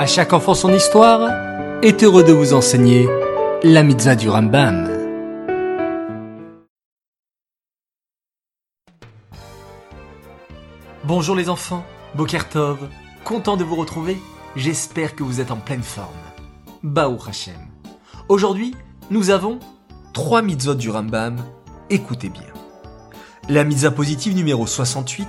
À chaque enfant son histoire est heureux de vous enseigner la mitzvah du Rambam. Bonjour les enfants, Bokertov, content de vous retrouver, j'espère que vous êtes en pleine forme. Baou Hashem. Aujourd'hui, nous avons trois mitzvot du Rambam, écoutez bien. La mitzvah positive numéro 68,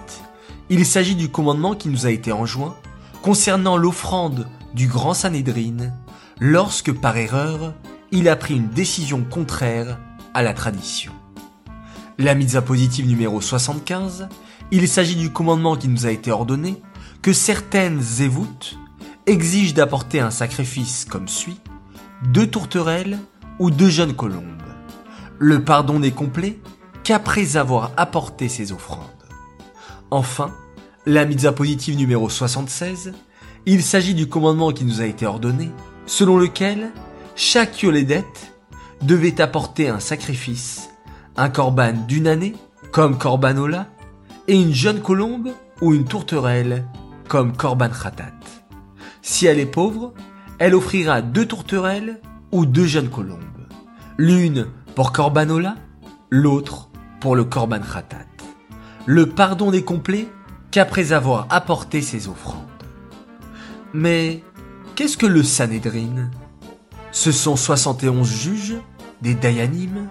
il s'agit du commandement qui nous a été enjoint concernant l'offrande du grand Sanhédrin lorsque par erreur il a pris une décision contraire à la tradition. La mitzvah positive numéro 75, il s'agit du commandement qui nous a été ordonné que certaines zévoutes exigent d'apporter un sacrifice comme suit deux tourterelles ou deux jeunes colombes. Le pardon n'est complet qu'après avoir apporté ces offrandes. Enfin, la mitzvah positive numéro 76, il s'agit du commandement qui nous a été ordonné, selon lequel chaque yolédette devait apporter un sacrifice, un corban d'une année, comme corbanola, et une jeune colombe ou une tourterelle, comme korban khatat. Si elle est pauvre, elle offrira deux tourterelles ou deux jeunes colombes. L'une pour corbanola, l'autre pour le korban khatat. Le pardon n'est complet qu'après avoir apporté ses offrandes. Mais qu'est-ce que le Sanhédrin Ce sont 71 juges, des Dayanim,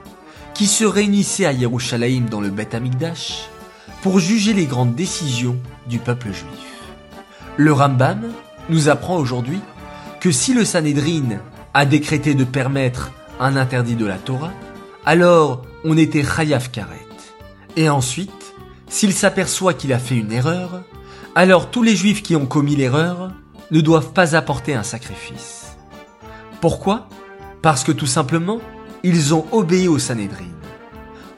qui se réunissaient à Yerushalayim dans le Beth Amikdash pour juger les grandes décisions du peuple juif. Le Rambam nous apprend aujourd'hui que si le Sanhédrin a décrété de permettre un interdit de la Torah, alors on était Chayav Karet. Et ensuite, s'il s'aperçoit qu'il a fait une erreur, alors tous les juifs qui ont commis l'erreur ne doivent pas apporter un sacrifice. Pourquoi? Parce que tout simplement, ils ont obéi au Sanhédrin.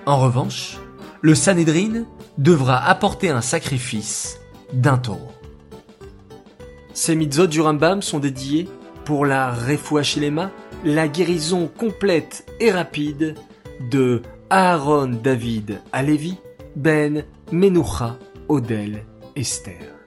En revanche, le Sanhédrin devra apporter un sacrifice d'un taureau. Ces mitzvot du Rambam sont dédiés pour la Refuachilema, la guérison complète et rapide de Aaron David Alevi, Ben Menucha Odel Esther.